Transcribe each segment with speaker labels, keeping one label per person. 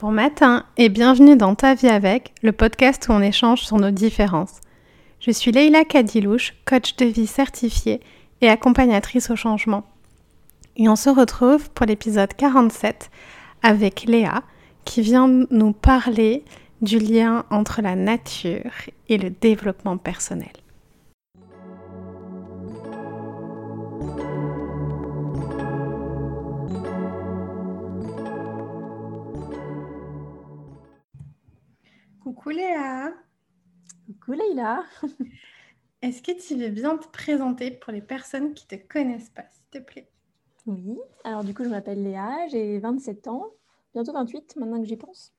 Speaker 1: Bon matin et bienvenue dans Ta vie avec, le podcast où on échange sur nos différences. Je suis Leila Kadilouche, coach de vie certifiée et accompagnatrice au changement. Et on se retrouve pour l'épisode 47 avec Léa qui vient nous parler du lien entre la nature et le développement personnel. Coucou Léa.
Speaker 2: Coucou Leïla.
Speaker 1: Est-ce que tu veux bien te présenter pour les personnes qui ne te connaissent pas, s'il te plaît?
Speaker 2: Oui, alors du coup, je m'appelle Léa, j'ai 27 ans, bientôt 28 maintenant que j'y pense.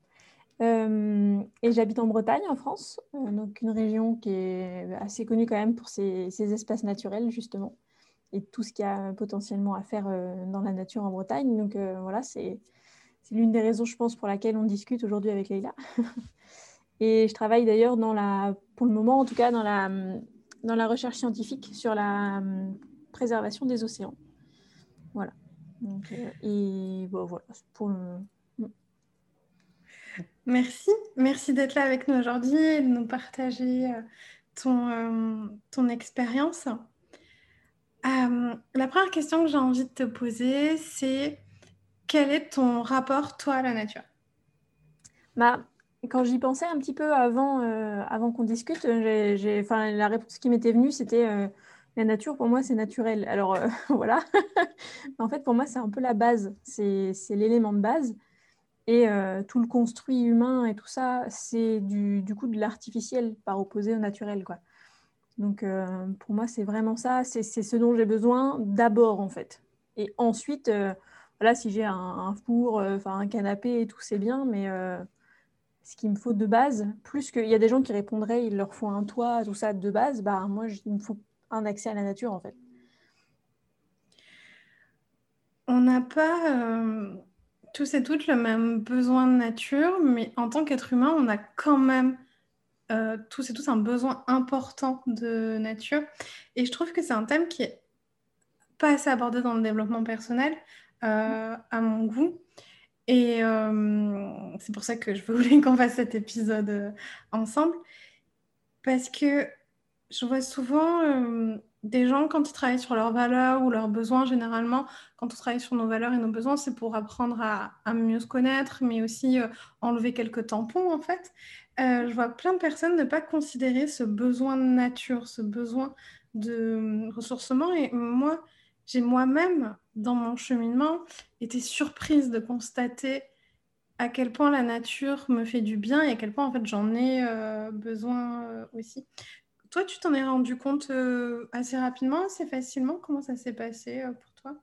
Speaker 2: Euh, et j'habite en Bretagne, en France, euh, donc une région qui est assez connue quand même pour ses, espaces naturels, justement, et tout ce qu'il y a potentiellement à faire euh, dans la nature en Bretagne. Donc voilà, c'est l'une des raisons, je pense, pour laquelle on discute aujourd'hui avec Leïla. Et je travaille d'ailleurs dans la, pour le moment en tout cas, dans la, dans la recherche scientifique sur la hum, préservation des océans. Voilà. Euh, et bon, voilà, pour hum.
Speaker 1: Merci, merci d'être là avec nous aujourd'hui et de nous partager euh, ton, euh, ton expérience. la première question que j'ai envie de te poser, c'est quel est ton rapport, toi, à la nature?
Speaker 2: Bah, quand j'y pensais un petit peu avant, euh, avant qu'on discute, j'ai, la réponse qui m'était venue, c'était euh, la nature, pour moi, c'est naturel. Alors euh, voilà, en fait, pour moi, c'est un peu la base, c'est, l'élément de base. Et tout le construit humain et tout ça, c'est du, du coup de l'artificiel par opposé au naturel. Quoi. Donc pour moi, c'est vraiment ça, c'est, ce dont j'ai besoin d'abord, en fait. Et ensuite, voilà, si j'ai un, un four, enfin un canapé et tout, c'est bien, mais ce qu'il me faut de base, plus qu'il y a des gens qui répondraient, il leur faut un toit, tout ça de base, bah moi, il me faut un accès à la nature en fait.
Speaker 1: On n'a pas euh, tous et toutes le même besoin de nature, mais en tant qu'être humain, on a quand même euh, tous et tous un besoin important de nature. Et je trouve que c'est un thème qui est pas assez abordé dans le développement personnel, euh, à mon goût. Et euh, c'est pour ça que je voulais qu'on fasse cet épisode euh, ensemble. Parce que je vois souvent euh, des gens, quand ils travaillent sur leurs valeurs ou leurs besoins, généralement, quand on travaille sur nos valeurs et nos besoins, c'est pour apprendre à, mieux se connaître, mais aussi enlever quelques tampons, en fait. je vois plein de personnes ne pas considérer ce besoin de nature, ce besoin de ressourcement. Et moi, j'ai moi-même, dans mon cheminement, été surprise de constater à quel point la nature me fait du bien et à quel point en fait j'en ai euh, besoin euh, aussi. Toi, tu t'en es rendu compte euh, assez rapidement, assez facilement? Comment ça s'est passé pour toi?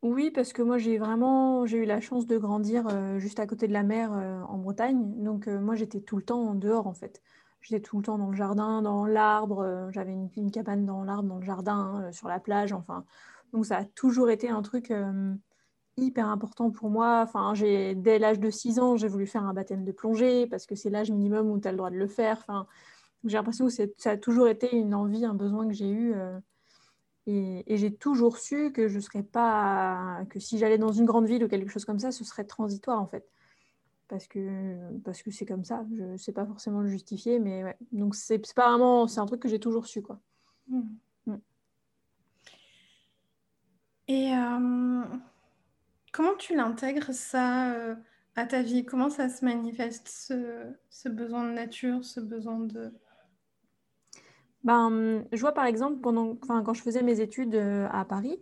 Speaker 2: Oui, parce que moi j'ai vraiment j'ai eu la chance de grandir juste à côté de la mer en Bretagne. Donc moi j'étais tout le temps en dehors en fait. J'étais tout le temps dans le jardin, dans l'arbre. Euh, j'avais une, cabane dans l'arbre, dans le jardin, euh, sur la plage. Enfin, donc ça a toujours été un truc euh, hyper important pour moi. Enfin, dès l'âge de 6 ans, j'ai voulu faire un baptême de plongée parce que c'est l'âge minimum où tu as le droit de le faire. Enfin, j'ai l'impression que ça a toujours été une envie, un besoin que j'ai eu. et, et j'ai toujours su que je serais pas, que si j'allais dans une grande ville ou quelque chose comme ça, ce serait transitoire en fait parce que parce que c'est comme ça. Je ne sais pas forcément le justifier, mais ouais. Donc c'est pas vraiment, c'est un truc que j'ai toujours su quoi. Mmh. Mmh.
Speaker 1: Et euh, comment tu l'intègres ça euh, à ta vie? Comment ça se manifeste ce, ce, besoin de nature, ce besoin de
Speaker 2: ben, je vois par exemple pendant, quand je faisais mes études euh, à Paris,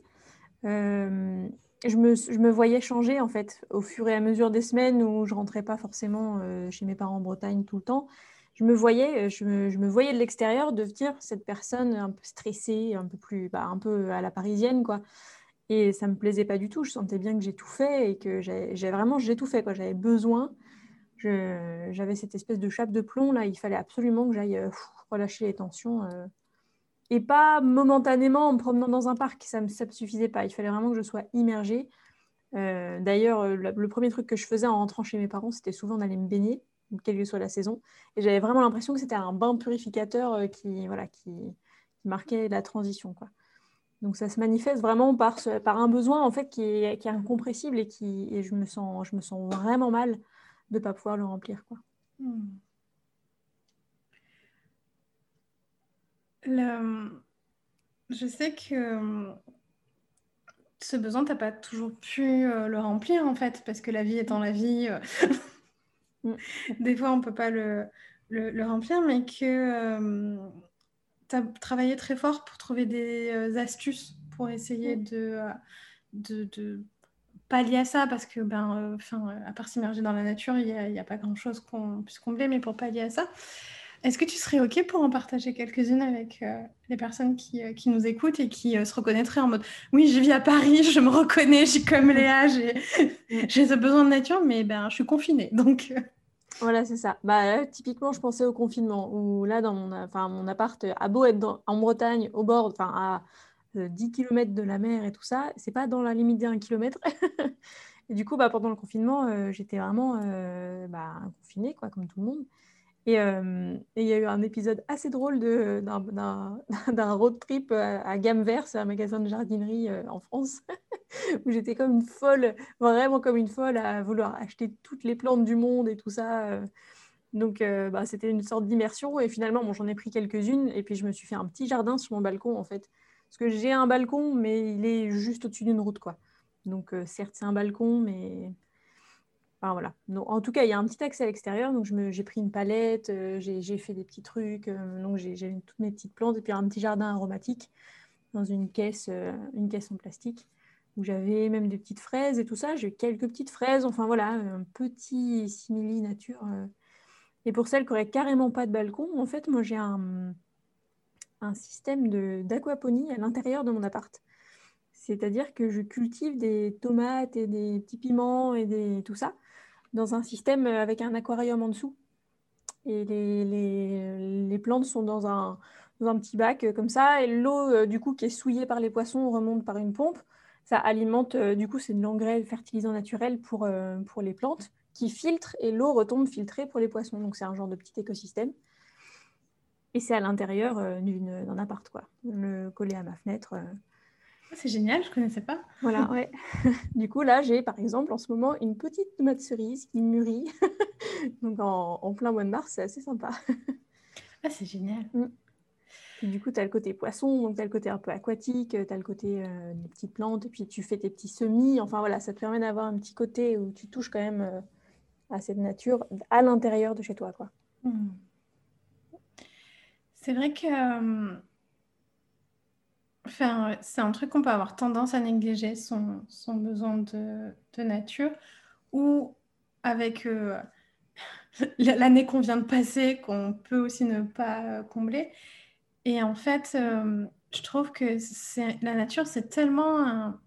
Speaker 2: je me, voyais changer en fait au fur et à mesure des semaines où je rentrais pas forcément euh, chez mes parents en Bretagne tout le temps. Je me voyais, euh, je me, voyais de l'extérieur devenir cette personne un peu stressée, un peu plus, bah, un peu à la parisienne quoi. Et ça me plaisait pas du tout. Je sentais bien que j'ai tout fait et que j'ai vraiment j'ai quoi. J'avais besoin. J'avais cette espèce de chape de plomb là. Il fallait absolument que j'aille euh, relâcher les tensions et pas momentanément en me promenant dans un parc. Ça ne me suffisait pas. Il fallait vraiment que je sois immergée. Euh, d'ailleurs, euh, le, premier truc que je faisais en rentrant chez mes parents, c'était souvent d'aller me baigner, quelle que soit la saison. Et j'avais vraiment l'impression que c'était un bain purificateur euh, qui, voilà, qui, marquait la transition. Quoi. Donc ça se manifeste vraiment par, un besoin en fait qui est, incompressible et, qui, et je, me sens, je me sens vraiment mal de ne pas pouvoir le remplir. Quoi.
Speaker 1: Je sais que ce besoin, tu n'as pas toujours pu euh, le remplir en fait, parce que la vie étant la vie, euh, mm. des fois on ne peut pas le, le, remplir, mais que tu as travaillé très fort pour trouver des euh, astuces pour essayer mm. de, de, de, pallier à ça, parce que, ben, à part s'immerger dans la nature, il n'y a, a, pas grand-chose qu'on puisse combler, mais pour pallier à ça, est-ce que tu serais OK pour en partager quelques-unes avec euh, les personnes qui, euh, qui, nous écoutent et qui euh, se reconnaîtraient en mode Oui, je vis à Paris, je me reconnais, j'ai comme Léa, j'ai ce besoin de nature, mais ben, je suis confinée. Donc.
Speaker 2: Voilà, c'est ça. Bah, typiquement, je pensais au confinement, où là, dans mon, enfin, mon appart, a beau être en Bretagne, au bord, enfin, à 10 km de la mer et tout ça, c'est pas dans la limite d'un kilomètre. et du coup, bah, pendant le confinement, j'étais vraiment bah, confinée, quoi, comme tout le monde. Euh, et il y a eu un épisode assez drôle d'un road trip à, Gamme Vert, c'est un magasin de jardinerie euh, en France, où j'étais comme une folle, vraiment comme une folle à vouloir acheter toutes les plantes du monde et tout ça. Euh. Donc bah, c'était une sorte d'immersion et finalement bon, j'en ai pris quelques-unes et puis je me suis fait un petit jardin sur mon balcon en fait. Parce que j'ai un balcon mais il est juste au-dessus d'une route quoi. Donc certes c'est un balcon mais en tout cas, il y a un petit accès à l'extérieur. Donc, j'ai pris une palette, euh, j'ai fait des petits trucs. Euh, donc, j'ai toutes mes petites plantes et puis un petit jardin aromatique dans une caisse, euh, une caisse en plastique où j'avais même des petites fraises et tout ça. J'ai quelques petites fraises. Enfin, voilà, un petit simili nature. Et pour celles qui n'auraient carrément pas de balcon, en fait, moi, j'ai un, un système d'aquaponie à l'intérieur de mon appart. C'est-à-dire que je cultive des tomates et des petits piments et des, tout ça dans un système euh, avec un aquarium en dessous. Et les, plantes sont dans un, petit bac euh, comme ça. Et l'eau, euh, du coup, qui est souillée par les poissons, remonte par une pompe. Ça alimente, du coup, c'est de l'engrais fertilisant naturel pour, pour les plantes qui filtre et l'eau retombe filtrée pour les poissons. Donc, c'est un genre de petit écosystème. Et c'est à l'intérieur d'un appart, quoi. Le coller à ma fenêtre.
Speaker 1: C'est génial, je ne connaissais pas.
Speaker 2: Voilà, ouais. du coup, là, j'ai par exemple en ce moment une petite tomate cerise qui mûrit. Donc en, plein mois de mars, c'est assez sympa.
Speaker 1: ah, c'est génial. Mm.
Speaker 2: du coup, tu as le côté poisson, donc tu as le côté un peu aquatique, tu as le côté euh, des petites plantes, et puis tu fais tes petits semis. Enfin voilà, ça te permet d'avoir un petit côté où tu touches quand même euh, à cette nature à l'intérieur de chez toi. quoi. Mm.
Speaker 1: C'est vrai que euh, C'est un truc qu'on peut avoir tendance à négliger, son, besoin de, nature, ou avec euh, l'année qu'on vient de passer, qu'on peut aussi ne pas combler. Et en fait, euh, je trouve que la nature, c'est tellement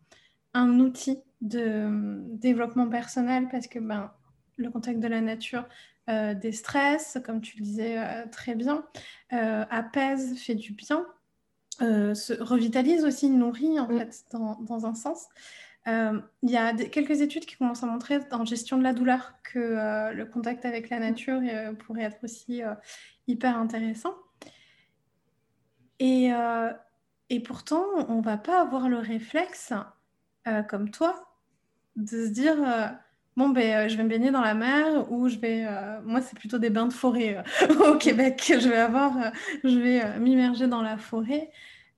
Speaker 1: un, outil de développement personnel parce que ben, le contact de la nature euh, des stress, comme tu le disais très bien, apaise, fait du bien. Euh, se revitalise aussi, nourrit en mm. fait dans, un sens. Euh, il y a quelques études qui commencent à montrer en gestion de la douleur que euh, le contact avec la nature pourrait être aussi hyper intéressant. Et, et pourtant, on ne va pas avoir le réflexe, comme toi, de se dire bon ben je vais me baigner dans la mer ou je vais moi c'est plutôt des bains de forêt au Québec je vais avoir je vais m'immerger dans la forêt.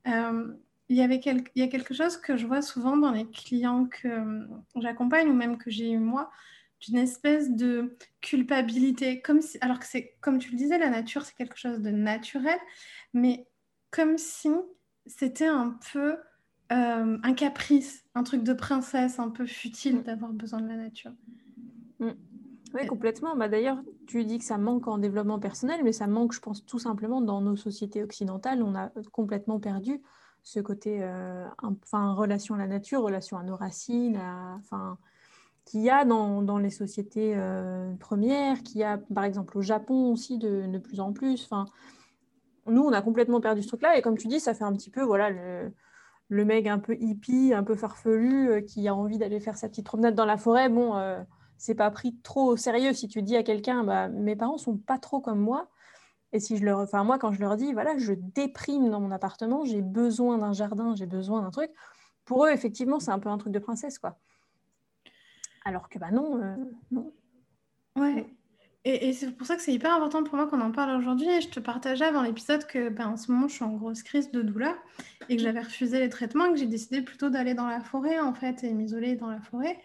Speaker 1: Euh, il y, avait il y a quelque chose que je vois souvent dans les clients que euh, j'accompagne ou même que j'ai eu moi, d'une espèce de culpabilité, comme si, alors que c'est, comme tu le disais, la nature, c'est quelque chose de naturel, mais comme si c'était un peu euh, un caprice, un truc de princesse, un peu futile mm. d'avoir besoin de la nature.
Speaker 2: Mm. Oui, complètement. Bah, D'ailleurs, tu dis que ça manque en développement personnel, mais ça manque, je pense, tout simplement dans nos sociétés occidentales. On a complètement perdu ce côté, euh, enfin, relation à la nature, relation à nos racines, enfin, qu'il y a dans, dans les sociétés euh, premières, qu'il y a, par exemple, au Japon aussi de, de plus en plus. Enfin, nous, on a complètement perdu ce truc-là. Et comme tu dis, ça fait un petit peu, voilà, le, le mec un peu hippie, un peu farfelu, euh, qui a envie d'aller faire sa petite promenade dans la forêt. Bon c'est pas pris trop au sérieux si tu dis à quelqu'un bah, mes parents sont pas trop comme moi Et si je leur, enfin moi quand je leur dis, voilà, je déprime dans mon appartement, j'ai besoin d'un jardin, j'ai besoin d'un truc. Pour eux, effectivement, c'est un peu un truc de princesse, quoi. Alors que bah non, euh, non.
Speaker 1: Ouais. Et, c'est pour ça que c'est hyper important pour moi qu'on en parle aujourd'hui. Et je te partageais avant l'épisode que ben, en ce moment, je suis en grosse crise de douleur et que j'avais refusé les traitements et que j'ai décidé plutôt d'aller dans la forêt, en fait, et m'isoler dans la forêt.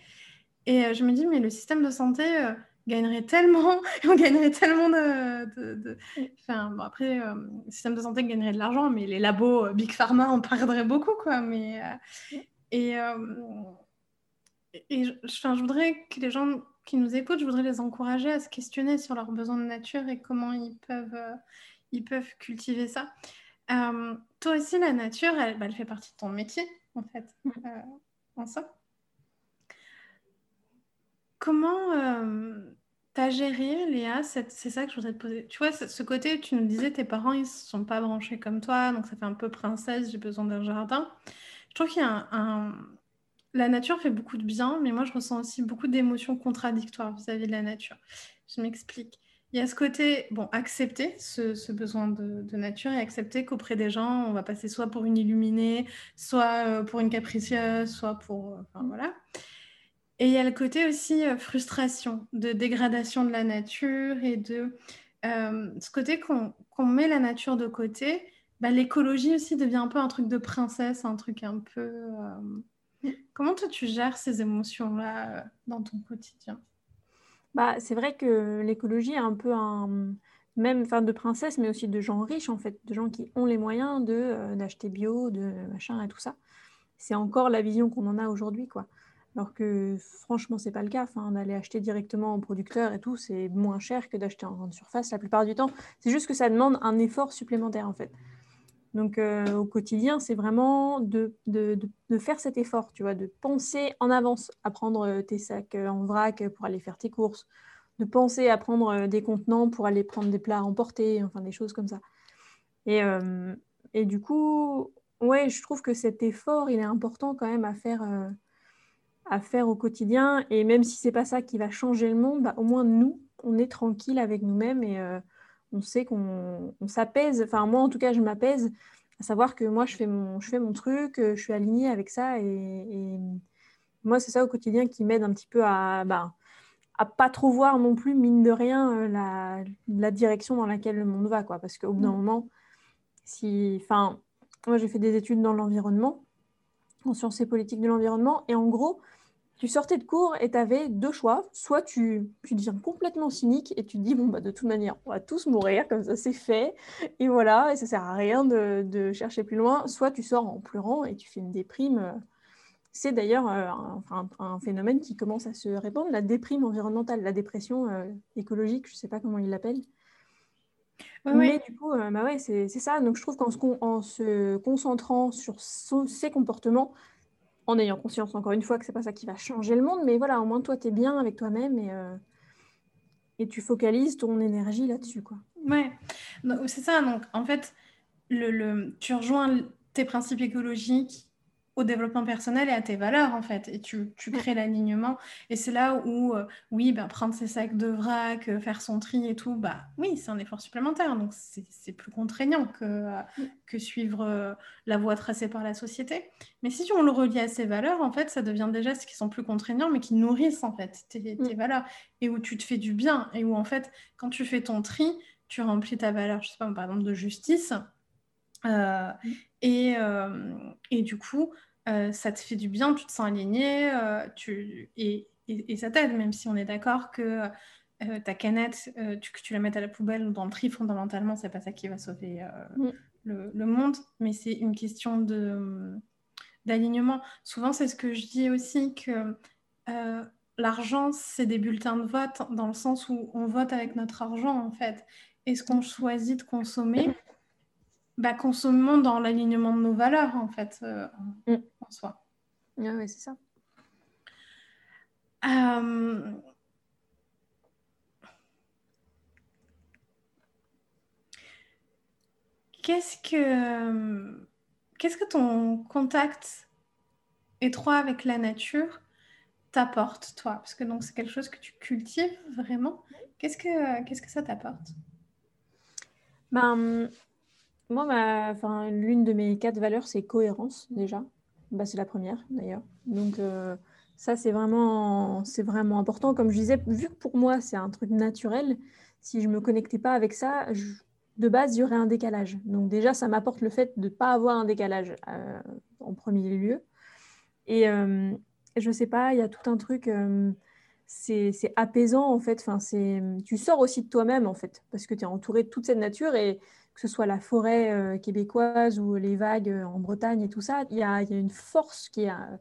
Speaker 1: Et euh, je me dis, mais le système de santé euh, gagnerait tellement, on gagnerait tellement de... Enfin, bon, après, euh, le système de santé gagnerait de l'argent, mais les labos Big Pharma en perdraient beaucoup, quoi. Mais, et, et je, je voudrais que les gens qui nous écoutent, je voudrais les encourager à se questionner sur leurs besoins de nature et comment ils peuvent, euh, ils peuvent cultiver ça. Euh, toi aussi, la nature, elle, bah, elle, fait partie de ton métier, en fait, euh, en ça. Comment tu as géré, Léa C'est ça que je voudrais te poser. Tu vois, ce côté, tu nous disais, tes parents, ils ne sont pas branchés comme toi, donc ça fait un peu princesse, j'ai besoin d'un jardin. Je trouve qu'il y a un la nature fait beaucoup de bien, mais moi, je ressens aussi beaucoup d'émotions contradictoires vis-à-vis de la nature. Je m'explique. Il y a ce côté, bon, accepter ce, besoin de, nature et accepter qu'auprès des gens, on va passer soit pour une illuminée, soit euh, pour une capricieuse, soit pour... Euh, enfin, voilà. Et il y a le côté aussi euh, frustration, de dégradation de la nature et de ce côté qu'on met la nature de côté. Bah, l'écologie aussi devient un peu un truc de princesse, un truc un peu... Comment toi tu gères ces émotions-là euh, dans ton quotidien?
Speaker 2: Bah, C'est vrai que l'écologie est un peu un même enfin de princesse, mais aussi de gens riches en fait, de gens qui ont les moyens de euh, d'acheter bio, de machin et tout ça. C'est encore la vision qu'on en a aujourd'hui, quoi. Alors que franchement, c'est pas le cas. D'aller acheter directement au producteur et tout, c'est moins cher que d'acheter en grande surface la plupart du temps. C'est juste que ça demande un effort supplémentaire en fait. Donc euh, au quotidien, c'est vraiment de, faire cet effort, tu vois, de penser en avance à prendre euh, tes sacs euh, en vrac pour aller faire tes courses, de penser à prendre des contenants pour aller prendre des plats à emporter, enfin des choses comme ça. Et, du coup, ouais, je trouve que cet effort, il est important quand même à faire, à faire au quotidien. Et même si c'est pas ça qui va changer le monde, bah, au moins nous, on est tranquille avec nous-mêmes et on sait qu'on s'apaise. Enfin, moi, en tout cas, je m'apaise à savoir que moi, je fais mon, je fais mon truc, euh, je suis alignée avec ça. Et, moi, c'est ça au quotidien qui m'aide un petit peu à bah, à pas trop voir non plus, mine de rien, euh, la, direction dans laquelle le monde va. Quoi. Parce qu'au bout d'un mm. moment, si. Enfin, moi, j'ai fait des études dans l'environnement, en sciences et politiques de l'environnement. Et en gros, tu sortais de cours et tu avais deux choix. Soit tu, tu, deviens complètement cynique et tu te dis, bon, bah, de toute manière, on va tous mourir, comme ça c'est fait. Et voilà, et ça sert à rien de, de, chercher plus loin. Soit tu sors en pleurant et tu fais une déprime. C'est d'ailleurs euh, un, un, phénomène qui commence à se répandre, la déprime environnementale, la dépression euh, écologique, je ne sais pas comment ils l'appellent. Mais du coup, euh, bah ouais, c'est ça. Donc je trouve qu'en se, en se concentrant sur ces comportements, en ayant conscience, encore une fois, que c'est pas ça qui va changer le monde, mais voilà, au moins toi, tu es bien avec toi-même et, euh, et tu focalises ton énergie là-dessus. quoi.
Speaker 1: Ouais, c'est ça. Donc, en fait, le, le, tu rejoins tes principes écologiques au développement personnel et à tes valeurs, en fait. Et tu, tu crées l'alignement. Et c'est là où, euh, oui, bah, prendre ses sacs de vrac, euh, faire son tri et tout, bah oui, c'est un effort supplémentaire. Donc, c'est plus contraignant que, euh, que suivre la voie tracée par la société. Mais si on le relie à ses valeurs, en fait, ça devient des gestes qui sont plus contraignants, mais qui nourrissent, en fait, tes, tes valeurs. Et où tu te fais du bien. Et où, en fait, quand tu fais ton tri, tu remplis ta valeur, je sais pas, par exemple, de justice. Et, et, du coup, euh, ça te fait du bien, tu te sens aligné, euh, tu... et, et, ça t'aide, même si on est d'accord que euh, ta canette, tu, que tu la mettes à la poubelle ou dans le tri, fondamentalement, c'est pas ça qui va sauver mm. le, le, monde, mais c'est une question de, d'alignement. Souvent, c'est ce que je dis aussi, que l'argent, c'est des bulletins de vote, dans le sens où on vote avec notre argent, en fait. Et ce qu'on choisit de consommer, bah, consommons dans l'alignement de nos valeurs, en fait, euh, mm. en soi.
Speaker 2: oui, c'est ça.
Speaker 1: Euh, qu'est-ce que qu'est-ce que ton contact étroit avec la nature t'apporte, toi? Parce que donc c'est quelque chose que tu cultives vraiment. Qu'est-ce que qu'est-ce que ça t'apporte?
Speaker 2: Ben, Moi, enfin, l'une de mes quatre valeurs, c'est cohérence déjà. Bah, c'est la première d'ailleurs. Donc euh, ça, c'est vraiment, vraiment important. Comme je disais, vu que pour moi, c'est un truc naturel, si je ne me connectais pas avec ça, de base, il y aurait un décalage. Donc déjà, ça m'apporte le fait de ne pas avoir un décalage euh, en premier lieu. Et euh, je ne sais pas, il y a tout un truc, c'est apaisant en fait. Enfin, tu sors aussi de toi-même en fait, parce que tu es entouré de toute cette nature et que ce soit la forêt euh, québécoise ou les vagues euh, en Bretagne et tout ça, il y a, une force qui, a,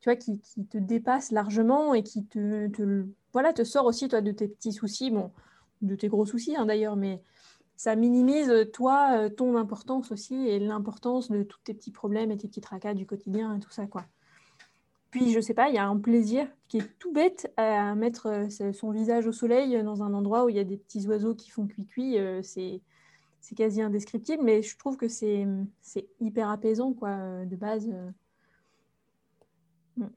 Speaker 2: qui, te dépasse largement et qui te, voilà, te sort aussi toi, de tes petits soucis, bon, de tes gros soucis hein, d'ailleurs, mais ça minimise toi, euh, ton importance aussi et l'importance de tous tes petits problèmes et tes petits tracas du quotidien et tout ça. quoi. Puis, je sais pas, il y a un plaisir qui est tout bête à mettre son visage au soleil dans un endroit où il y a des petits oiseaux qui font cuit-cuit. c'est c'est quasi indescriptible, mais je trouve que c'est hyper apaisant, quoi, euh, de base. Euh.
Speaker 1: Mm.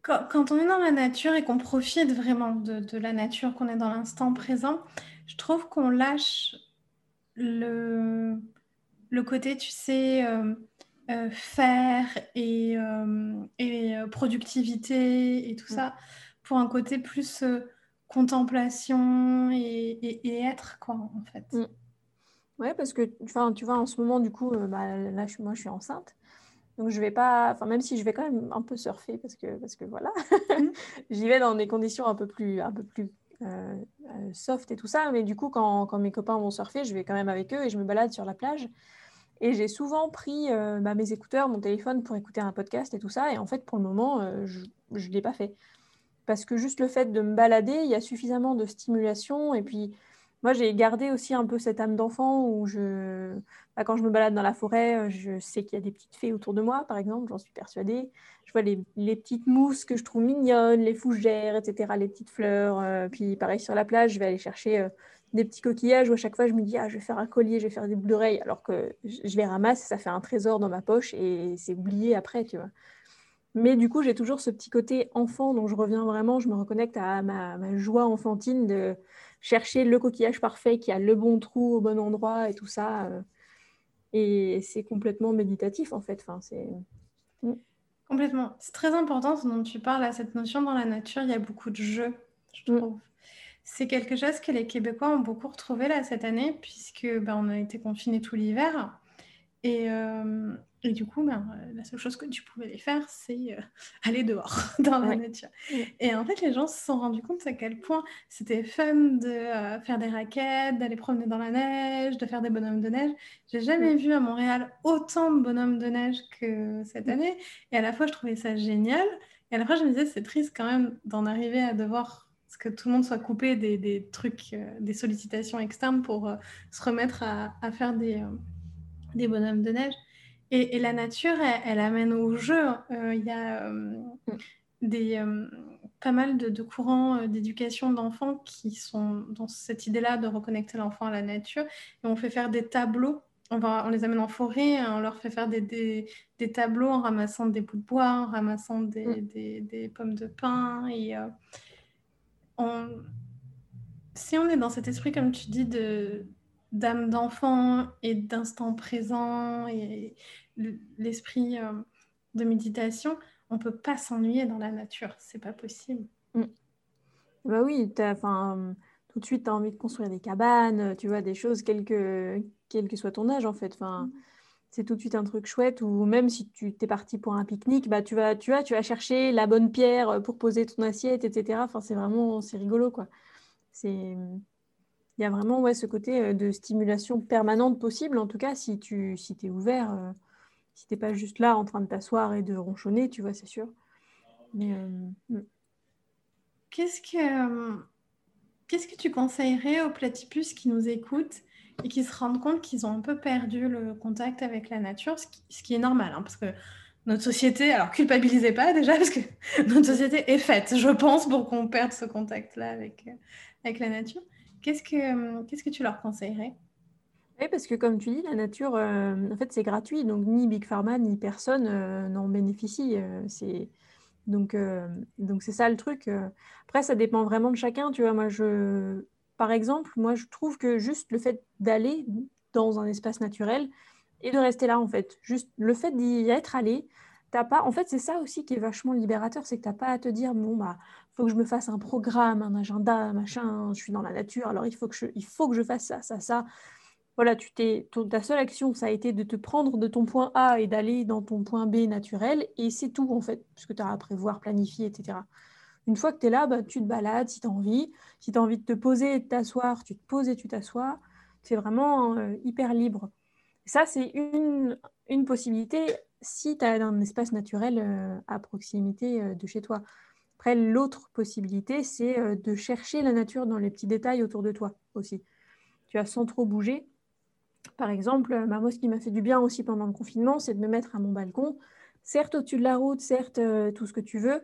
Speaker 1: Quand, on est dans la nature et qu'on profite vraiment de, la nature, qu'on est dans l'instant présent, je trouve qu'on lâche le, le côté, tu sais, euh, faire et, et productivité et tout mm. ça, pour un côté plus contemplation et, être, quoi, en fait. Mm.
Speaker 2: Ouais, parce que, tu vois, en ce moment, du coup, euh, bah, là, je, moi, je suis enceinte. Donc, je vais pas, enfin, même si je vais quand même un peu surfer, parce que, parce que voilà, mm. j'y vais dans des conditions un peu plus, un peu plus euh, euh, soft et tout ça. Mais du coup, quand, quand, mes copains vont surfer, je vais quand même avec eux et je me balade sur la plage. Et j'ai souvent pris bah, mes écouteurs, mon téléphone pour écouter un podcast et tout ça. Et en fait, pour le moment, je ne l'ai pas fait parce que juste le fait de me balader, il y a suffisamment de stimulation. Et puis, moi, j'ai gardé aussi un peu cette âme d'enfant où je, bah, quand je me balade dans la forêt, euh, je sais qu'il y a des petites fées autour de moi, par exemple, j'en suis persuadée. Je vois les, petites mousses que je trouve mignonnes, les fougères, etc., les petites fleurs. Euh, puis, pareil, sur la plage, je vais aller chercher euh, des petits coquillages où à chaque fois, je me dis, ah, je vais faire un collier, je vais faire des boucles d'oreilles, alors que je les ramasse, ça fait un trésor dans ma poche et c'est oublié après, tu vois. Mais du coup, j'ai toujours ce petit côté enfant dont je reviens vraiment. Je me reconnecte à ma, joie enfantine de chercher le coquillage parfait qui a le bon trou au bon endroit et tout ça. Euh. Et c'est complètement méditatif en fait. Enfin, c'est...
Speaker 1: Mm. Complètement. C'est très important ce dont tu parles, à cette notion dans la nature. Il y a beaucoup de jeux, je mm. trouve. C'est quelque chose que les Québécois ont beaucoup retrouvé là cette année, puisque ben, on a été confinés tout l'hiver. Et, euh, et du coup, ben, euh, la seule chose que tu pouvais les faire, c'est euh, aller dehors, dans la nature. Et en fait, les gens se sont rendus compte à quel point c'était fun de euh, faire des raquettes, d'aller promener dans la neige, de faire des bonhommes de neige. J'ai jamais vu à Montréal autant de bonhommes de neige que cette année. Et à la fois, je trouvais ça génial. Et à la fois, je me disais, c'est triste quand même d'en arriver à devoir que tout le monde soit coupé des, des trucs, des sollicitations externes pour se remettre à, à faire des, des bonhommes de neige. Et, la nature, elle, amène au jeu. Euh, il y a euh, des, euh, pas mal de, courants d'éducation d'enfants qui sont dans cette idée-là de reconnecter l'enfant à la nature. Et on fait faire des tableaux. On, va, on les amène en forêt, on leur fait faire des, des, tableaux en ramassant des bouts de bois, en ramassant des, mm. des pommes de pin. Et on... si on est dans cet esprit, comme tu dis, de d'âme d'enfant et d'instant présent et l'esprit euh, de méditation, on peut pas s'ennuyer dans la nature, c'est pas possible. Mm.
Speaker 2: Bah oui, enfin, tout de suite, tu as envie de construire des cabanes, tu vois, des choses, quel que, quel que soit ton âge, en fait. Enfin, mm. C'est tout de suite un truc chouette, ou même si tu t'es parti pour un pique-nique, bah, tu, vas, tu, vas, tu vas chercher la bonne pierre pour poser ton assiette, etc. Enfin, c'est vraiment, c'est rigolo, quoi. C'est il y a vraiment ouais, ce côté euh, de stimulation permanente possible, en tout cas, si tu si es ouvert, euh, si tu n'es pas juste là en train de t'asseoir et de ronchonner, tu vois, c'est sûr. Mais, euh,
Speaker 1: hmm. qu'est-ce, que, qu'est-ce que tu conseillerais aux platypus qui nous écoutent et qui se rendent compte qu'ils ont un peu perdu le contact avec la nature, ce qui, est normal, hein, parce que notre société, alors culpabilisez pas déjà, parce que notre société est faite, je pense, pour qu'on perde ce contact-là avec, avec la nature. Qu'est-ce que, qu'est-ce que tu leur conseillerais?
Speaker 2: Oui, parce que comme tu dis, la nature, euh, en fait, c'est gratuit, donc ni Big Pharma ni personne euh, n'en bénéficie. Euh, c'est donc donc c'est ça le truc. Après, ça dépend vraiment de chacun. Tu vois, moi, je par exemple, moi, je trouve que juste le fait d'aller dans un espace naturel et de rester là, en fait, juste le fait d'y être allé, t'as pas. En fait, c'est ça aussi qui est vachement libérateur, c'est que tu n'as pas à te dire, bon, bah, faut que je me fasse un programme, un agenda, machin, je suis dans la nature, alors il faut que je, il faut que je fasse ça, ça, ça. Voilà, tu t'es, ta seule action, ça a été de te prendre de ton point A et d'aller dans ton point B naturel, et c'est tout, en fait, puisque tu as à prévoir, planifier, etc. Une fois que tu es là, bah, tu te balades si tu as envie. Si tu as envie de te poser et de t'asseoir, tu te poses et tu t'assois. C'est vraiment euh, hyper libre. ça, c'est une, une, possibilité si tu as un espace naturel euh, à proximité euh, de chez toi. Après, l'autre possibilité, c'est de chercher la nature dans les petits détails autour de toi aussi. Tu as sans trop bouger. Par exemple, bah, moi, ce qui m'a fait du bien aussi pendant le confinement, c'est de me mettre à mon balcon, certes au-dessus de la route, certes tout ce que tu veux,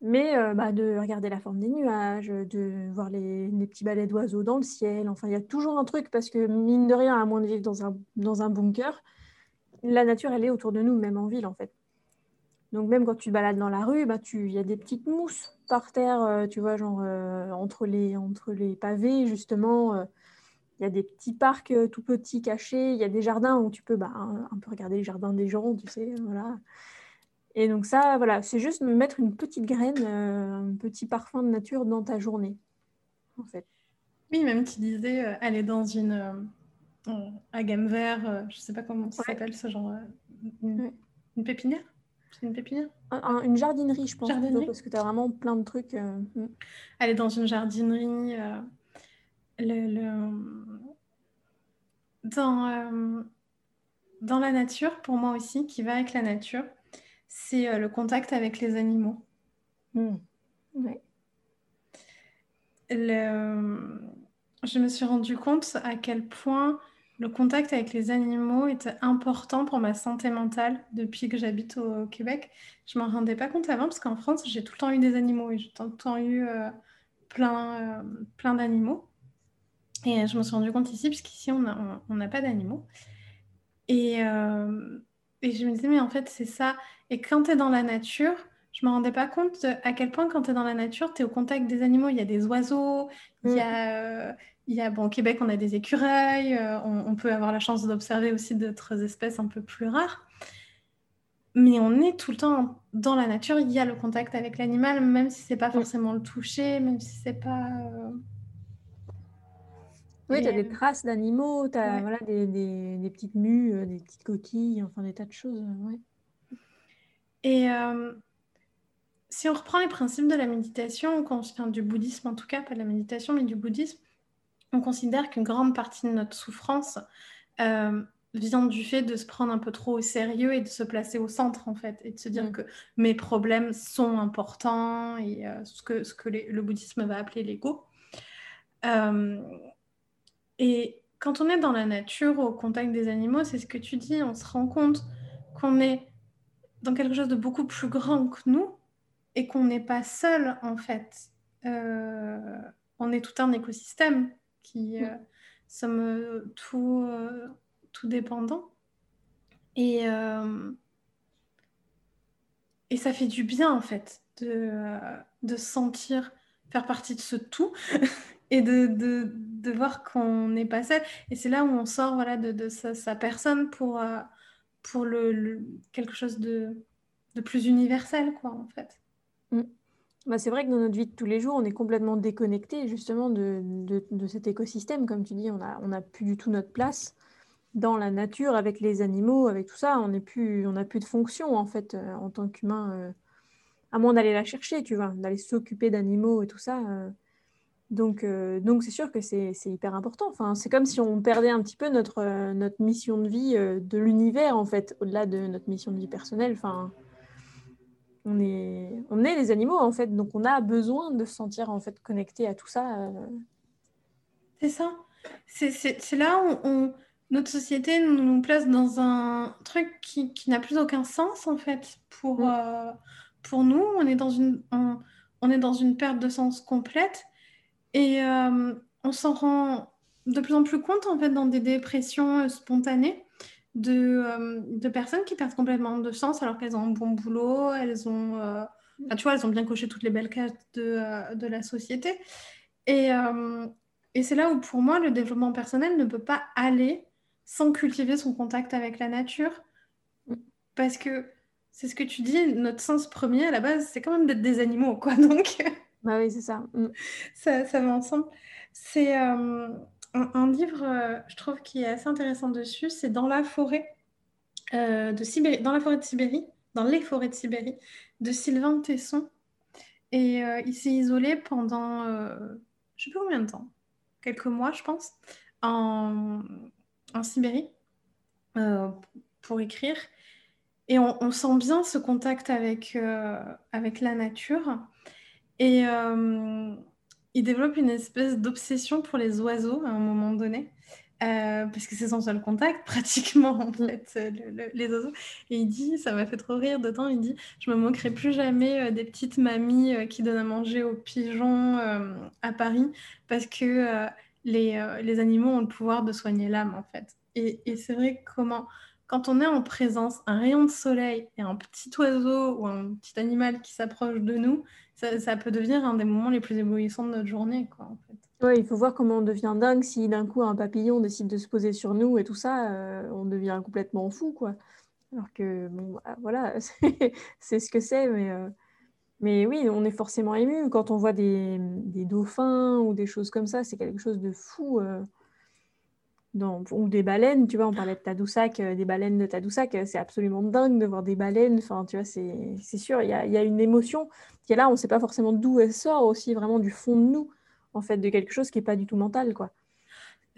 Speaker 2: mais euh, bah, de regarder la forme des nuages, de voir les, petits balais d'oiseaux dans le ciel. Enfin, il y a toujours un truc parce que, mine de rien, à moins de vivre dans un, dans un bunker, la nature, elle est autour de nous, même en ville, en fait. Donc, même quand tu te balades dans la rue, bah, il y a des petites mousses par terre, euh, tu vois, genre euh, entre, les, entre les pavés, justement. Il y a des petits parcs tout petits cachés. Il y a des jardins où tu peux bah, un, un, peu regarder les jardins des gens, tu sais, voilà. Et donc ça, voilà, c'est juste mettre une petite graine, euh, un petit parfum de nature dans ta journée, en fait.
Speaker 1: Oui, même tu disais euh, aller dans une euh, à gamme vert, je sais pas comment ça s'appelle ce genre, une, pépinière. C'est une pépinière.
Speaker 2: une jardinerie, je pense, parce que tu as vraiment plein de trucs. Hmm.
Speaker 1: Aller dans une jardinerie, le, dans dans la nature, pour moi aussi, qui va avec la nature c'est euh, le contact avec les animaux. Hmm. Je me suis rendu compte à quel point le contact avec les animaux était important pour ma santé mentale depuis que j'habite au Québec. Je m'en rendais pas compte avant parce qu'en France, j'ai tout le temps eu des animaux et j'ai tout le temps eu euh, plein, euh, plein d'animaux. Et je me suis rendu compte ici, puisqu'ici, on n'a on, pas d'animaux. Et, et je me disais, mais en fait, c'est ça. Et quand tu es dans la nature, je me rendais pas compte à quel point, quand tu es dans la nature, tu es au contact des animaux. Il y a des oiseaux, il y mm. a. Euh, il y a, bon, au Québec, on a des écureuils, euh, on, peut avoir la chance d'observer aussi d'autres espèces un peu plus rares. Mais on est tout le temps dans la nature, il y a le contact avec l'animal, même si c'est pas mm. forcément le toucher, même si c'est pas. Euh,
Speaker 2: oui, tu as des traces d'animaux, tu as voilà, des, des, des, petites mues, des petites coquilles, enfin des tas de choses. Ouais.
Speaker 1: Et euh, si on reprend les principes de la méditation, enfin, du bouddhisme en tout cas, pas de la méditation, mais du bouddhisme, on considère qu'une grande partie de notre souffrance vient du fait de se prendre un peu trop au sérieux et de se placer au centre en fait, et de se dire mm. que mes problèmes sont importants et ce que, ce que le bouddhisme va appeler l'ego. Et quand on est dans la nature, au contact des animaux, c'est ce que tu dis, on se rend compte qu'on est dans quelque chose de beaucoup plus grand que nous et qu'on n'est pas seul en fait. Euh, on est tout un écosystème qui euh, sommes tout, euh, tout dépendants. Et, et ça fait du bien en fait de, de sentir faire partie de ce tout et de, de, de voir qu'on n'est pas seul. Et c'est là où on sort voilà, de, de sa, personne pour, euh, pour le, quelque chose de, de, plus universel, quoi, en fait.
Speaker 2: Mm. Bah, c'est vrai que dans notre vie de tous les jours, on est complètement déconnecté justement de, de, cet écosystème. Comme tu dis, on n'a on a plus du tout notre place dans la nature, avec les animaux, avec tout ça. On n'a plus, de fonction, en fait, euh, en tant qu'humain. Euh, à moins d'aller la chercher, tu vois, d'aller s'occuper d'animaux et tout ça. Donc, euh, donc c'est sûr que c'est hyper important. Enfin, c'est comme si on perdait un petit peu notre, notre mission de vie de l'univers, en fait, au-delà de notre mission de vie personnelle. Enfin, on est, on est les animaux, en fait, donc on a besoin de se sentir en fait connecté à tout ça.
Speaker 1: C'est ça. C'est là où on, notre société nous, place dans un truc qui, qui n'a plus aucun sens, en fait, pour, mm. pour nous. On est, dans une, on est dans une perte de sens complète. Et euh, on s'en rend de plus en plus compte en fait dans des dépressions euh, spontanées de, euh, de, personnes qui perdent complètement de sens alors qu'elles ont un bon boulot, elles ont, tu vois, elles ont bien coché toutes les belles cases de, de la société. Et, et c'est là où pour moi le développement personnel ne peut pas aller sans cultiver son contact avec la nature. Parce que c'est ce que tu dis, notre sens premier à la base, c'est quand même d'être des animaux, quoi. Donc,
Speaker 2: bah oui, c'est ça. Mm.
Speaker 1: ça. ça. va ensemble. C'est euh, un, livre, euh, je trouve, qui est assez intéressant dessus. C'est Dans la forêt euh, de Sibérie, dans la forêt de Sibérie, dans les forêts de Sibérie, de Sylvain Tesson. Et il s'est isolé pendant, je sais plus combien de temps, quelques mois, je pense, en, Sibérie pour écrire. Et on, sent bien ce contact avec, avec la nature. Et euh, il développe une espèce d'obsession pour les oiseaux à un moment donné. Euh, parce que c'est son seul contact pratiquement en fait les oiseaux et il dit ça m'a fait trop rire de temps il dit je me moquerai plus jamais euh, des petites mamies qui donnent à manger aux pigeons à Paris parce que les, les, animaux ont le pouvoir de soigner l'âme en fait et, et c'est vrai comment quand on est en présence un rayon de soleil et un petit oiseau ou un petit animal qui s'approche de nous ça, peut devenir un des moments les plus éblouissants de notre journée. Quoi,
Speaker 2: il faut voir comment on devient dingue si d'un coup un papillon décide de se poser sur nous et tout ça, euh, on devient complètement fou. quoi. Alors que, bon, bah, voilà, c'est ce que c'est, mais, euh, mais oui, on est forcément ému quand on voit des, des dauphins ou des choses comme ça, c'est quelque chose de fou. Euh ou des baleines, tu vois, on parlait de Tadoussac, euh, des baleines de Tadoussac, euh, c'est absolument dingue de voir des baleines, enfin, tu vois, c'est sûr, il y a, une émotion qui est là, on ne sait pas forcément d'où elle sort aussi, vraiment du fond de nous, en fait, de quelque chose qui n'est pas du tout mental, quoi.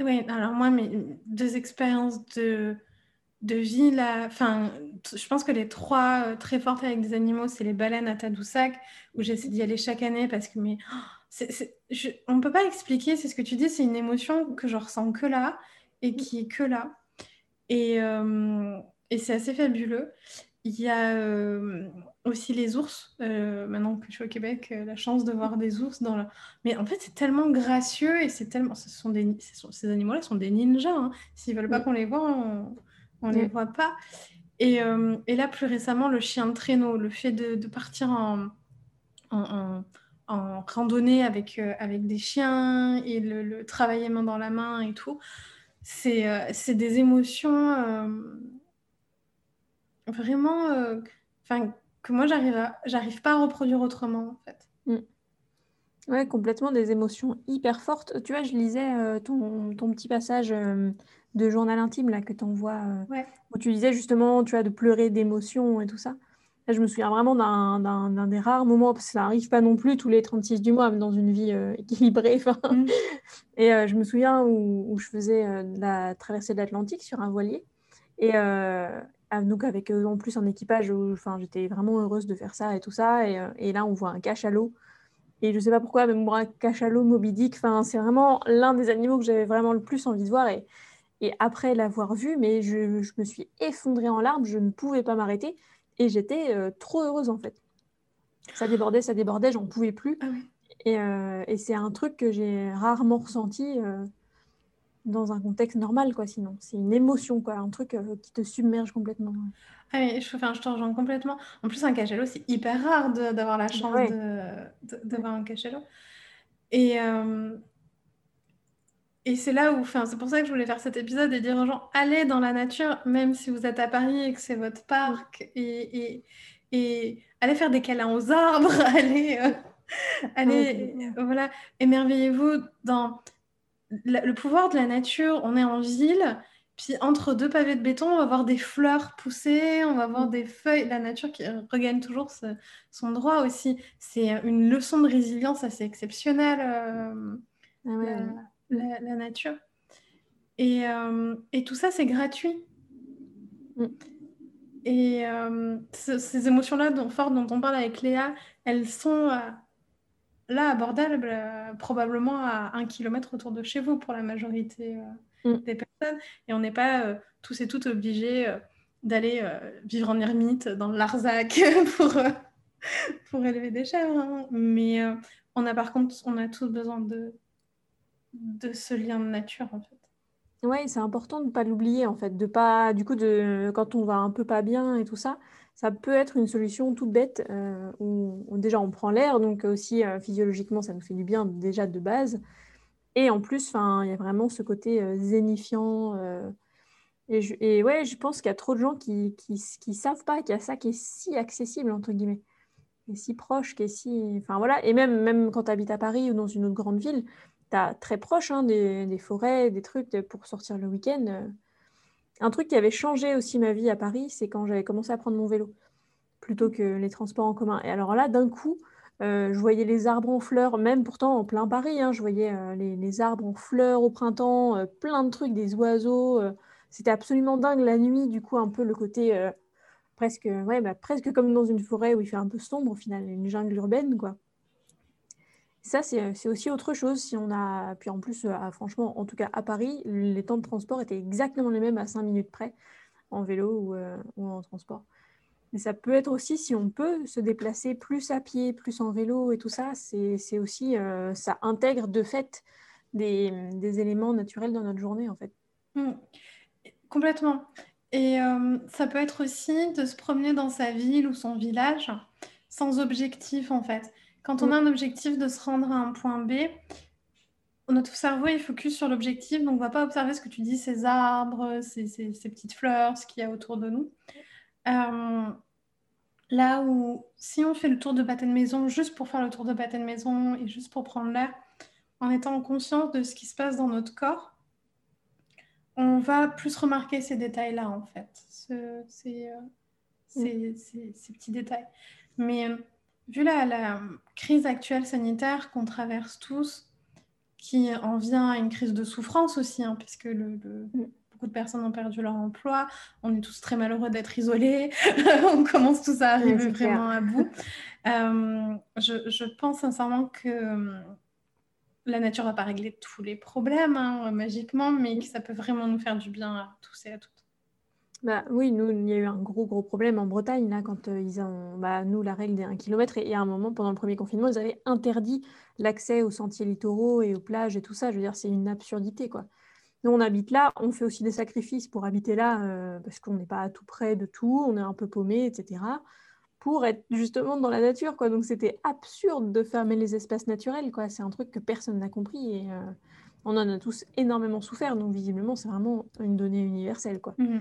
Speaker 1: Oui, alors moi, mes deux expériences de, de vie, là, enfin, je pense que les trois euh, très fortes avec des animaux, c'est les baleines à Tadoussac, où j'essaie d'y aller chaque année parce que, mais, oh, on ne peut pas expliquer, c'est ce que tu dis, c'est une émotion que je ressens que là et qui est que là. Et, euh, et c'est assez fabuleux. Il y a euh, aussi les ours. Euh, maintenant que je suis au Québec, la chance de voir des ours dans la... Mais en fait, c'est tellement gracieux et c'est tellement... Ce sont des... Ces animaux-là sont des ninjas. Hein. S'ils veulent pas qu'on les voit, on ne les voit pas. Et, et, là, plus récemment, le chien de traîneau, le fait de, de partir en, en, en, randonnée avec, avec des chiens et le, le, travailler main dans la main et tout. Euh, c'est des émotions euh, vraiment euh, que moi, j'arrive pas à reproduire autrement, en fait. Mm.
Speaker 2: Ouais, complètement des émotions hyper fortes. Tu vois, je lisais ton, ton, petit passage de journal intime là que tu envoies, où tu disais justement, tu vois, de pleurer d'émotions et tout ça je me souviens vraiment d'un des rares moments, parce que ça n'arrive pas non plus tous les 36 du mois, dans une vie euh, équilibrée. Mm. Et euh, je me souviens où, je faisais euh, la traversée de l'Atlantique sur un voilier. Et donc avec en plus un équipage j'étais vraiment heureuse de faire ça et tout ça. Et, là, on voit un cachalot. Et je ne sais pas pourquoi, mais moi, cachalot, Moby Dick, c'est vraiment l'un des animaux que j'avais vraiment le plus envie de voir. Et, et après l'avoir vu, mais je, je, me suis effondrée en larmes, je ne pouvais pas m'arrêter. Et j'étais euh, trop heureuse en fait. Ça débordait, ça débordait, j'en pouvais plus. Ah et, euh, et c'est un truc que j'ai rarement ressenti euh, dans un contexte normal, quoi, sinon. C'est une émotion, quoi, un truc qui te submerge complètement.
Speaker 1: Ah mais je, enfin, je te rejoins complètement. En plus, un cachalot, c'est hyper rare d'avoir la chance de, de, voir un cachalot. Et, et c'est là où, enfin, c'est pour ça que je voulais faire cet épisode et dire aux gens, allez dans la nature, même si vous êtes à Paris et que c'est votre parc, et, et, allez faire des câlins aux arbres, allez, euh, allez voilà, émerveillez-vous dans le pouvoir de la nature. On est en ville, puis entre deux pavés de béton, on va voir des fleurs pousser, on va voir mm. des feuilles, la nature qui regagne toujours son droit aussi. C'est une leçon de résilience assez exceptionnelle. Euh, ah ouais, la, nature. Et, euh, et, tout ça, c'est gratuit. Mm. Et euh, ces émotions-là dont, fortes dont on parle avec Léa, elles sont euh, là abordables probablement à un kilomètre autour de chez vous pour la majorité mm. des personnes. Et on n'est pas tous et toutes obligés d'aller vivre en ermite dans le Larzac pour, pour élever des chèvres. Hein. Mais on a par contre, on a tous besoin de, de ce lien de nature en fait.
Speaker 2: Oui, c'est important de ne pas l'oublier en fait, de pas, du coup, de, quand on va un peu pas bien et tout ça, ça peut être une solution toute bête euh, où, déjà on prend l'air, donc aussi euh, physiologiquement ça nous fait du bien déjà de base. Et en plus, il y a vraiment ce côté euh, zénifiant. Et, je, et, ouais, je pense qu'il y a trop de gens qui ne savent pas qu'il y a ça qui est si accessible, entre guillemets, qui si proche, qui est si... Enfin voilà, et même, même quand tu habites à Paris ou dans une autre grande ville, as très proche hein, des, forêts, des trucs pour sortir le week-end. Euh. Un truc qui avait changé aussi ma vie à Paris, c'est quand j'avais commencé à prendre mon vélo, plutôt que les transports en commun. Et alors là, d'un coup, euh, je voyais les arbres en fleurs, même pourtant en plein Paris, hein, je voyais euh, les, arbres en fleurs au printemps, plein de trucs, des oiseaux. C'était absolument dingue la nuit, du coup, un peu le côté presque, ouais, bah, presque comme dans une forêt où il fait un peu sombre au final, une jungle urbaine, quoi. Ça, c'est aussi autre chose. Si on a, puis en plus, franchement, en tout cas à Paris, les temps de transport étaient exactement les mêmes à 5 minutes près, en vélo ou en transport. Mais ça peut être aussi, si on peut se déplacer plus à pied, plus en vélo et tout ça, c'est aussi, euh, ça intègre de fait des, éléments naturels dans notre journée, en fait.
Speaker 1: Mmh. Complètement. Et euh, ça peut être aussi de se promener dans sa ville ou son village sans objectif, en fait. Quand on mmh. a un objectif de se rendre à un point B, notre cerveau est focus sur l'objectif, donc on ne va pas observer ce que tu dis, ces arbres, ces, ces, ces petites fleurs, ce qu'il y a autour de nous. Euh, là où, si on fait le tour de pâté de maison juste pour faire le tour de pâté de maison et juste pour prendre l'air, en étant conscience de ce qui se passe dans notre corps, on va plus remarquer ces détails-là, en fait, ce, ces, euh, mm. ces, ces, petits détails. Mais euh, vu la, la, crise actuelle sanitaire qu'on traverse tous, qui en vient à une crise de souffrance aussi, hein, puisque le, le, mm de personnes ont perdu leur emploi. On est tous très malheureux d'être isolés. on commence tous à arriver vraiment à bout. Euh, je, pense sincèrement que euh, la nature va pas régler tous les problèmes hein, magiquement, mais que ça peut vraiment nous faire du bien à tous et à toutes.
Speaker 2: Bah, oui, nous, il y a eu un gros, gros problème en Bretagne, là, quand euh, ils ont, bah, nous, la règle des 1 km, et, à un moment, pendant le premier confinement, ils avaient interdit l'accès aux sentiers littoraux et aux plages et tout ça. Je veux dire, c'est une absurdité, quoi. Nous, on habite là, on fait aussi des sacrifices pour habiter là, euh, parce qu'on n'est pas à tout près de tout, on est un peu paumé, etc., pour être justement dans la nature. Quoi. Donc c'était absurde de fermer les espaces naturels. Quoi. C'est un truc que personne n'a compris et euh, on en a tous énormément souffert. Donc visiblement, c'est vraiment une donnée universelle. Quoi. Mmh.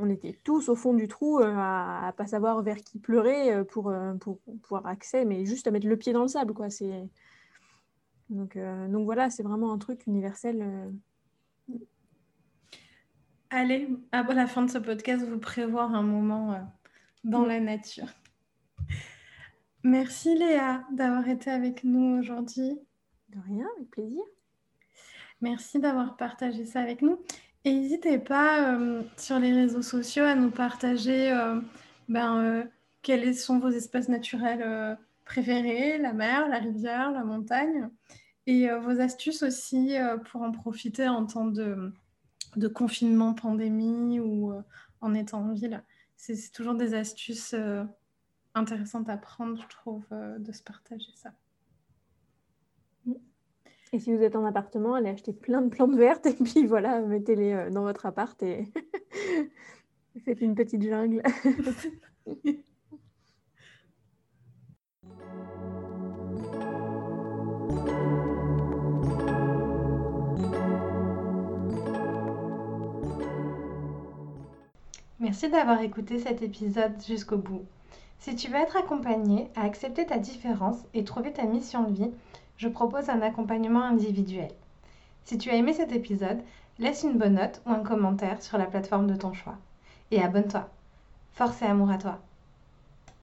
Speaker 2: On était tous au fond du trou euh, à, ne pas savoir vers qui pleurer pour, pour, pouvoir accès, mais juste à mettre le pied dans le sable. Quoi. Donc, donc voilà, c'est vraiment un truc universel
Speaker 1: Allez, à la fin de ce podcast, vous prévoir un moment euh, dans la nature. Merci Léa d'avoir été avec nous aujourd'hui.
Speaker 2: De rien, avec plaisir.
Speaker 1: Merci d'avoir partagé ça avec nous. Et n'hésitez pas euh, sur les réseaux sociaux à nous partager euh, ben, quels sont vos espaces naturels préférés, la mer, la rivière, la montagne, et vos astuces aussi pour en profiter en temps de, de confinement, pandémie ou euh, en étant en ville. C'est toujours des astuces euh, intéressantes à prendre, je trouve, euh, de se partager ça.
Speaker 2: Et si vous êtes en appartement, allez acheter plein de plantes vertes et puis voilà, mettez-les dans votre appart et faites une petite jungle.
Speaker 1: Merci d'avoir écouté cet épisode jusqu'au bout. Si tu veux être accompagné à accepter ta différence et trouver ta mission de vie, je propose un accompagnement individuel. Si tu as aimé cet épisode, laisse une bonne note ou un commentaire sur la plateforme de ton choix. Et abonne-toi. Force et amour à toi.